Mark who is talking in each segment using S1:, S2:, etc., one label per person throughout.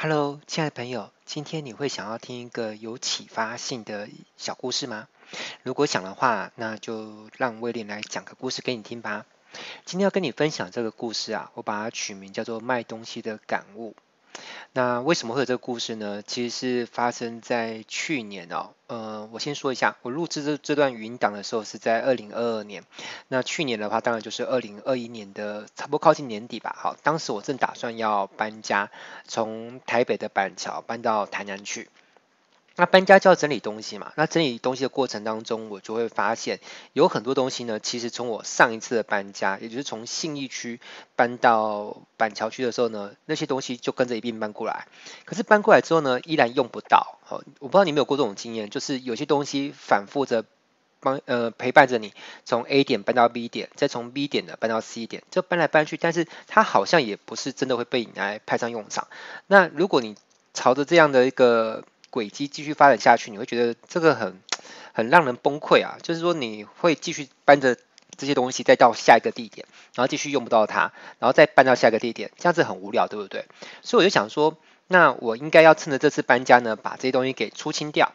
S1: Hello，亲爱的朋友，今天你会想要听一个有启发性的小故事吗？如果想的话，那就让威廉来讲个故事给你听吧。今天要跟你分享这个故事啊，我把它取名叫做《卖东西的感悟》。那为什么会有这个故事呢？其实是发生在去年哦。呃，我先说一下，我录制这这段语音档的时候是在二零二二年。那去年的话，当然就是二零二一年的差不多靠近年底吧。好，当时我正打算要搬家，从台北的板桥搬到台南去。那搬家就要整理东西嘛，那整理东西的过程当中，我就会发现有很多东西呢，其实从我上一次的搬家，也就是从信义区搬到板桥区的时候呢，那些东西就跟着一并搬过来。可是搬过来之后呢，依然用不到。好，我不知道你有没有过这种经验，就是有些东西反复着帮呃陪伴着你，从 A 点搬到 B 点，再从 B 点的搬到 C 点，就搬来搬去，但是它好像也不是真的会被你来派上用场。那如果你朝着这样的一个轨迹继续发展下去，你会觉得这个很 很让人崩溃啊！就是说你会继续搬着这些东西再到下一个地点，然后继续用不到它，然后再搬到下一个地点，这样子很无聊，对不对？所以我就想说，那我应该要趁着这次搬家呢，把这些东西给出清掉。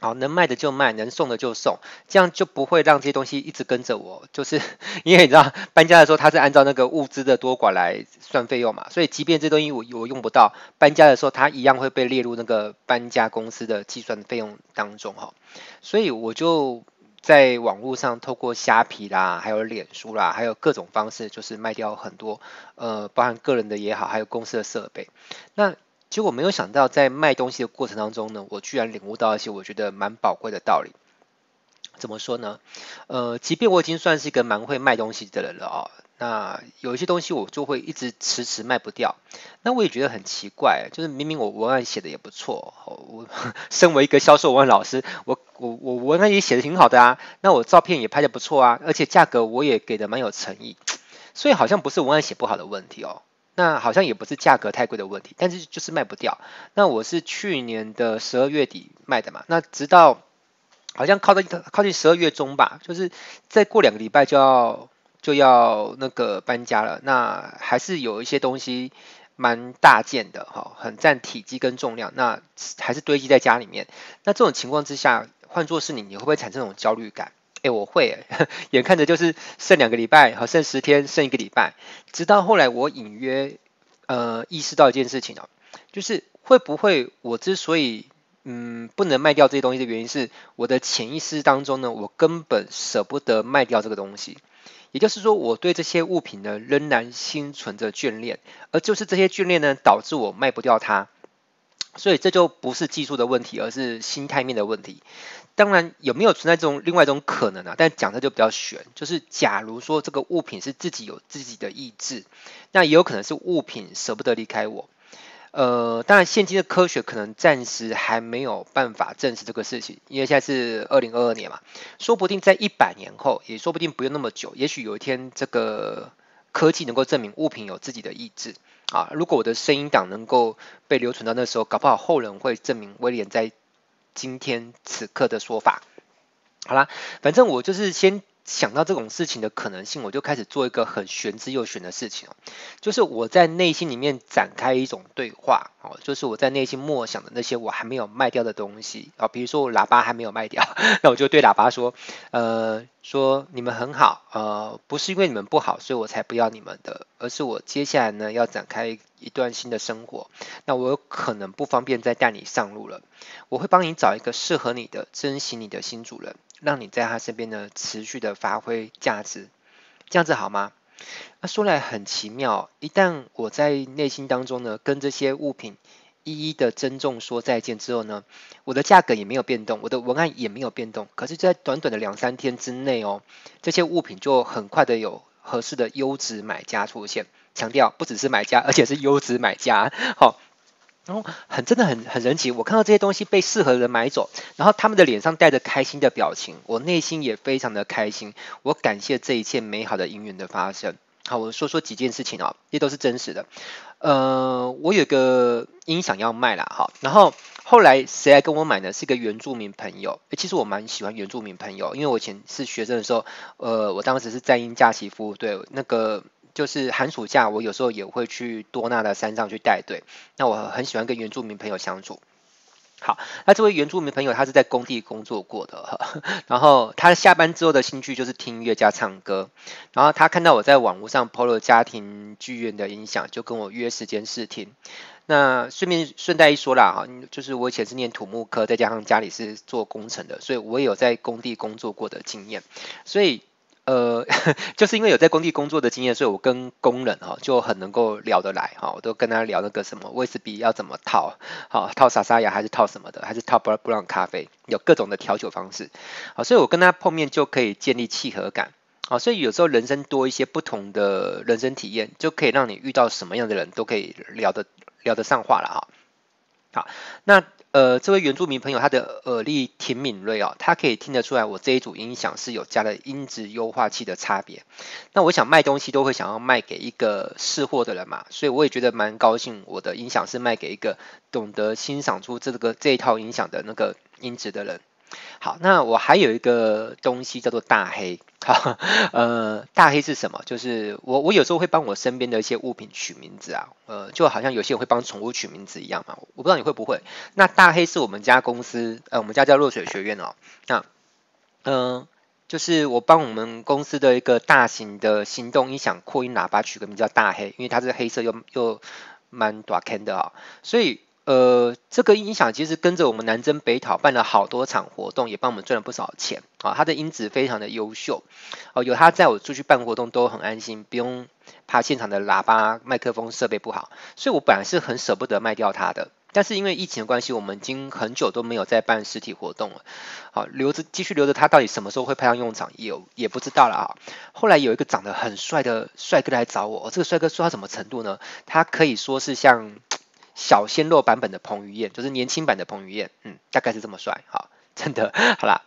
S1: 好，能卖的就卖，能送的就送，这样就不会让这些东西一直跟着我。就是 因为你知道搬家的时候，它是按照那个物资的多寡来算费用嘛，所以即便这东西我我用不到，搬家的时候它一样会被列入那个搬家公司的计算费用当中哈。所以我就在网络上透过虾皮啦，还有脸书啦，还有各种方式，就是卖掉很多呃，包含个人的也好，还有公司的设备。那结果没有想到，在卖东西的过程当中呢，我居然领悟到一些我觉得蛮宝贵的道理。怎么说呢？呃，即便我已经算是一个蛮会卖东西的人了哦，那有一些东西我就会一直迟迟卖不掉。那我也觉得很奇怪，就是明明我文案写的也不错，我 身为一个销售文案老师，我我我文案也写的挺好的啊，那我照片也拍的不错啊，而且价格我也给的蛮有诚意，所以好像不是文案写不好的问题哦。那好像也不是价格太贵的问题，但是就是卖不掉。那我是去年的十二月底卖的嘛，那直到好像靠到靠近十二月中吧，就是再过两个礼拜就要就要那个搬家了。那还是有一些东西蛮大件的哈，很占体积跟重量，那还是堆积在家里面。那这种情况之下，换作是你，你会不会产生这种焦虑感？我会，眼看着就是剩两个礼拜，好，剩十天，剩一个礼拜，直到后来我隐约呃意识到一件事情哦，就是会不会我之所以嗯不能卖掉这些东西的原因是我的潜意识当中呢，我根本舍不得卖掉这个东西，也就是说我对这些物品呢仍然心存着眷恋，而就是这些眷恋呢导致我卖不掉它。所以这就不是技术的问题，而是心态面的问题。当然有没有存在这种另外一种可能啊？但讲的就比较悬，就是假如说这个物品是自己有自己的意志，那也有可能是物品舍不得离开我。呃，当然现今的科学可能暂时还没有办法证实这个事情，因为现在是二零二二年嘛，说不定在一百年后，也说不定不用那么久，也许有一天这个科技能够证明物品有自己的意志。啊，如果我的声音档能够被留存到那时候，搞不好后人会证明威廉在今天此刻的说法。好啦，反正我就是先。想到这种事情的可能性，我就开始做一个很玄之又玄的事情哦，就是我在内心里面展开一种对话哦，就是我在内心默想的那些我还没有卖掉的东西。啊，比如说我喇叭还没有卖掉，那我就对喇叭说，呃，说你们很好，呃，不是因为你们不好，所以我才不要你们的，而是我接下来呢要展开一段新的生活，那我有可能不方便再带你上路了，我会帮你找一个适合你的、珍惜你的新主人。让你在他身边呢持续的发挥价值，这样子好吗？那说来很奇妙，一旦我在内心当中呢跟这些物品一一的珍重说再见之后呢，我的价格也没有变动，我的文案也没有变动，可是，在短短的两三天之内哦，这些物品就很快的有合适的优质买家出现，强调不只是买家，而且是优质买家，好。然后很真的很很神奇，我看到这些东西被适合的人买走，然后他们的脸上带着开心的表情，我内心也非常的开心。我感谢这一切美好的因缘的发生。好，我说说几件事情啊，这都是真实的。呃，我有个音响要卖啦，哈，然后后来谁来跟我买呢？是一个原住民朋友。其实我蛮喜欢原住民朋友，因为我以前是学生的时候，呃，我当时是在英假期服务队，那个。就是寒暑假我有时候也会去多纳的山上去带队。那我很喜欢跟原住民朋友相处。好，那这位原住民朋友他是在工地工作过的，然后他下班之后的兴趣就是听音乐加唱歌。然后他看到我在网络上 PO 了家庭剧院的音响，就跟我约时间试听。那顺便顺带一说啦，哈，就是我以前是念土木科，再加上家里是做工程的，所以我也有在工地工作过的经验，所以。呃，就是因为有在工地工作的经验，所以我跟工人哈就很能够聊得来哈，我都跟他聊那个什么威士忌要怎么套，好套莎莎雅还是套什么的，还是套布布朗咖啡，有各种的调酒方式，好，所以我跟他碰面就可以建立契合感，好，所以有时候人生多一些不同的人生体验，就可以让你遇到什么样的人都可以聊得聊得上话了哈，好，那。呃，这位原住民朋友他的耳力挺敏锐哦，他可以听得出来我这一组音响是有加了音质优化器的差别。那我想卖东西都会想要卖给一个识货的人嘛，所以我也觉得蛮高兴，我的音响是卖给一个懂得欣赏出这个这一套音响的那个音质的人。好，那我还有一个东西叫做大黑，哈，呃，大黑是什么？就是我我有时候会帮我身边的一些物品取名字啊，呃，就好像有些人会帮宠物取名字一样嘛，我不知道你会不会。那大黑是我们家公司，呃，我们家叫落水学院哦，那，嗯、呃，就是我帮我们公司的一个大型的行动音响扩音喇叭取个名叫大黑，因为它是黑色又又蛮大颗的啊、哦，所以。呃，这个音响其实跟着我们南征北讨办了好多场活动，也帮我们赚了不少钱啊。它的音质非常的优秀，哦，有它在我出去办活动都很安心，不用怕现场的喇叭、麦克风设备不好。所以我本来是很舍不得卖掉它的，但是因为疫情的关系，我们已经很久都没有再办实体活动了。好，留着继续留着它，到底什么时候会派上用场，也也不知道了啊。后来有一个长得很帅的帅哥来找我，哦，这个帅哥说他什么程度呢？他可以说是像。小鲜肉版本的彭于晏，就是年轻版的彭于晏，嗯，大概是这么帅，好，真的，好啦。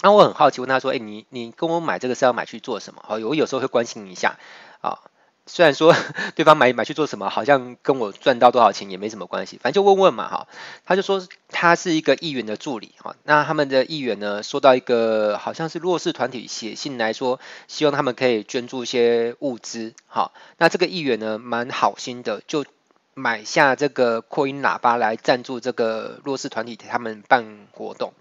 S1: 那我很好奇问他说，哎，你你跟我买这个是要买去做什么？好，我有时候会关心一下，啊，虽然说 对方买买去做什么，好像跟我赚到多少钱也没什么关系，反正就问问嘛，哈。他就说他是一个议员的助理，哈，那他们的议员呢，收到一个好像是弱势团体写信来说，希望他们可以捐助一些物资，好，那这个议员呢，蛮好心的，就。买下这个扩音喇叭来赞助这个弱势团体，他们办活动。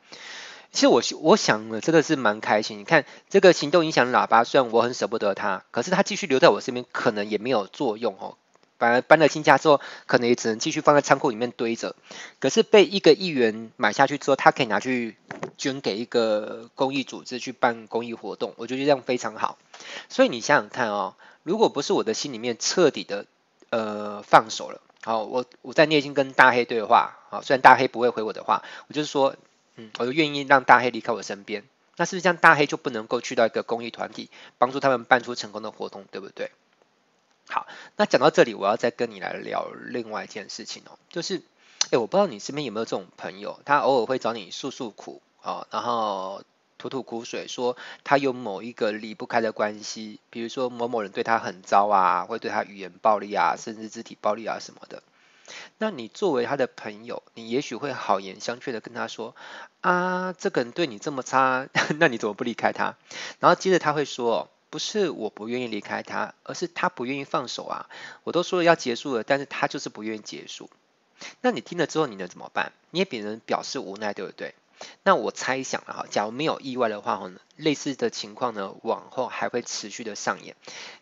S1: 其实我我想呢，这个是蛮开心。你看这个行动音响喇叭，虽然我很舍不得它，可是它继续留在我身边，可能也没有作用哦。反而搬了新家之后，可能也只能继续放在仓库里面堆着。可是被一个议员买下去之后，他可以拿去捐给一个公益组织去办公益活动，我觉得这样非常好。所以你想想看哦，如果不是我的心里面彻底的。呃，放手了。好，我我在内心跟大黑对话。好，虽然大黑不会回我的话，我就是说，嗯，我就愿意让大黑离开我身边。那是不是这样，大黑就不能够去到一个公益团体，帮助他们办出成功的活动，对不对？好，那讲到这里，我要再跟你来聊另外一件事情哦，就是，哎，我不知道你身边有没有这种朋友，他偶尔会找你诉诉苦，哦，然后。吐吐苦水，说他有某一个离不开的关系，比如说某某人对他很糟啊，会对他语言暴力啊，甚至肢体暴力啊什么的。那你作为他的朋友，你也许会好言相劝的跟他说啊，这个人对你这么差，那你怎么不离开他？然后接着他会说，不是我不愿意离开他，而是他不愿意放手啊。我都说了要结束了，但是他就是不愿意结束。那你听了之后，你能怎么办？你也别人表示无奈，对不对？那我猜想了哈，假如没有意外的话呢，类似的情况呢，往后还会持续的上演。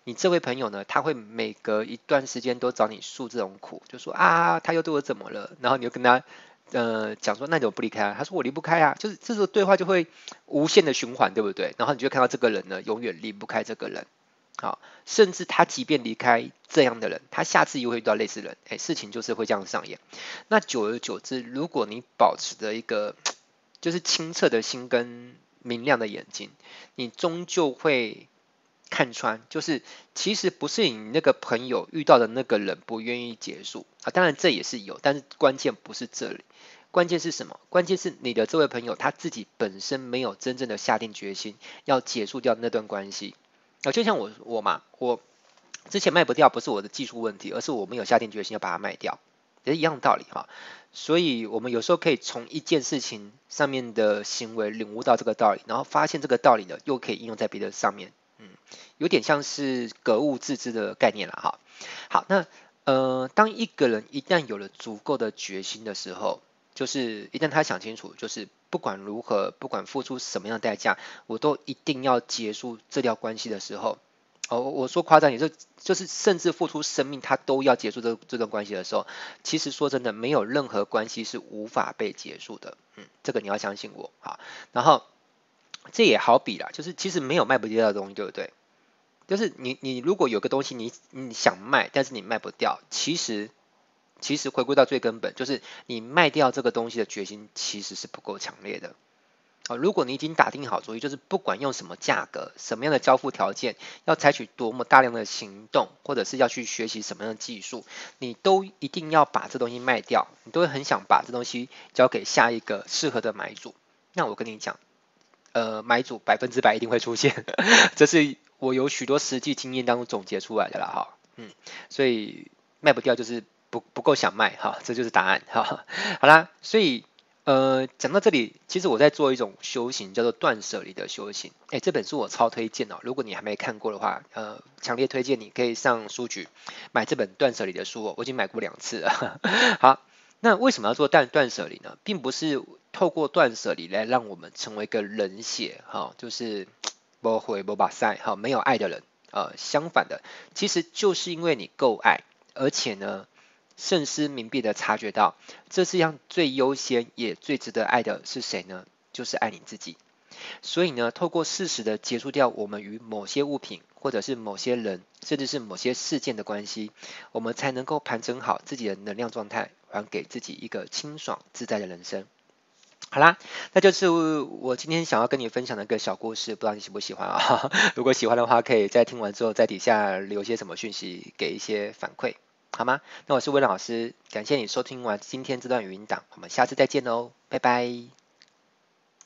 S1: 你这位朋友呢，他会每隔一段时间都找你诉这种苦，就说啊，他又对我怎么了？然后你就跟他呃讲说，那你怎么不离开？他说我离不开啊，就是这个对话就会无限的循环，对不对？然后你就看到这个人呢，永远离不开这个人，好，甚至他即便离开这样的人，他下次又会遇到类似人，哎，事情就是会这样上演。那久而久之，如果你保持着一个就是清澈的心跟明亮的眼睛，你终究会看穿，就是其实不是你那个朋友遇到的那个人不愿意结束啊，当然这也是有，但是关键不是这里，关键是什么？关键是你的这位朋友他自己本身没有真正的下定决心要结束掉那段关系啊，就像我我嘛，我之前卖不掉不是我的技术问题，而是我没有下定决心要把它卖掉。也是一样道理哈，所以我们有时候可以从一件事情上面的行为领悟到这个道理，然后发现这个道理呢，又可以应用在别的上面，嗯，有点像是格物致知的概念了哈。好，那呃，当一个人一旦有了足够的决心的时候，就是一旦他想清楚，就是不管如何，不管付出什么样的代价，我都一定要结束这条关系的时候。哦，我说夸张点，就就是甚至付出生命，他都要结束这这段关系的时候，其实说真的，没有任何关系是无法被结束的。嗯，这个你要相信我。好，然后这也好比啦，就是其实没有卖不掉的东西，对不对？就是你你如果有个东西你你想卖，但是你卖不掉，其实其实回归到最根本，就是你卖掉这个东西的决心其实是不够强烈的。啊，如果你已经打定好主意，就是不管用什么价格、什么样的交付条件，要采取多么大量的行动，或者是要去学习什么样的技术，你都一定要把这东西卖掉，你都会很想把这东西交给下一个适合的买主。那我跟你讲，呃，买主百分之百一定会出现，这是我有许多实际经验当中总结出来的啦，哈，嗯，所以卖不掉就是不不够想卖，哈，这就是答案，哈，好啦，所以。呃，讲到这里，其实我在做一种修行，叫做断舍离的修行。哎，这本书我超推荐哦，如果你还没看过的话，呃，强烈推荐你可以上书局买这本断舍离的书哦，我已经买过两次了。好，那为什么要做断断舍离呢？并不是透过断舍离来让我们成为一个冷血哈、哦，就是不悔不把塞哈，没有爱的人。呃，相反的，其实就是因为你够爱，而且呢。慎思明辨的察觉到，这世上最优先也最值得爱的是谁呢？就是爱你自己。所以呢，透过适时的结束掉我们与某些物品，或者是某些人，甚至是某些事件的关系，我们才能够盘整好自己的能量状态，还给自己一个清爽自在的人生。好啦，那就是我今天想要跟你分享的一个小故事，不知道你喜不喜欢啊？如果喜欢的话，可以在听完之后在底下留些什么讯息，给一些反馈。好吗？那我是威廉老师，感谢你收听完今天这段语音档，我们下次再见喽，拜拜。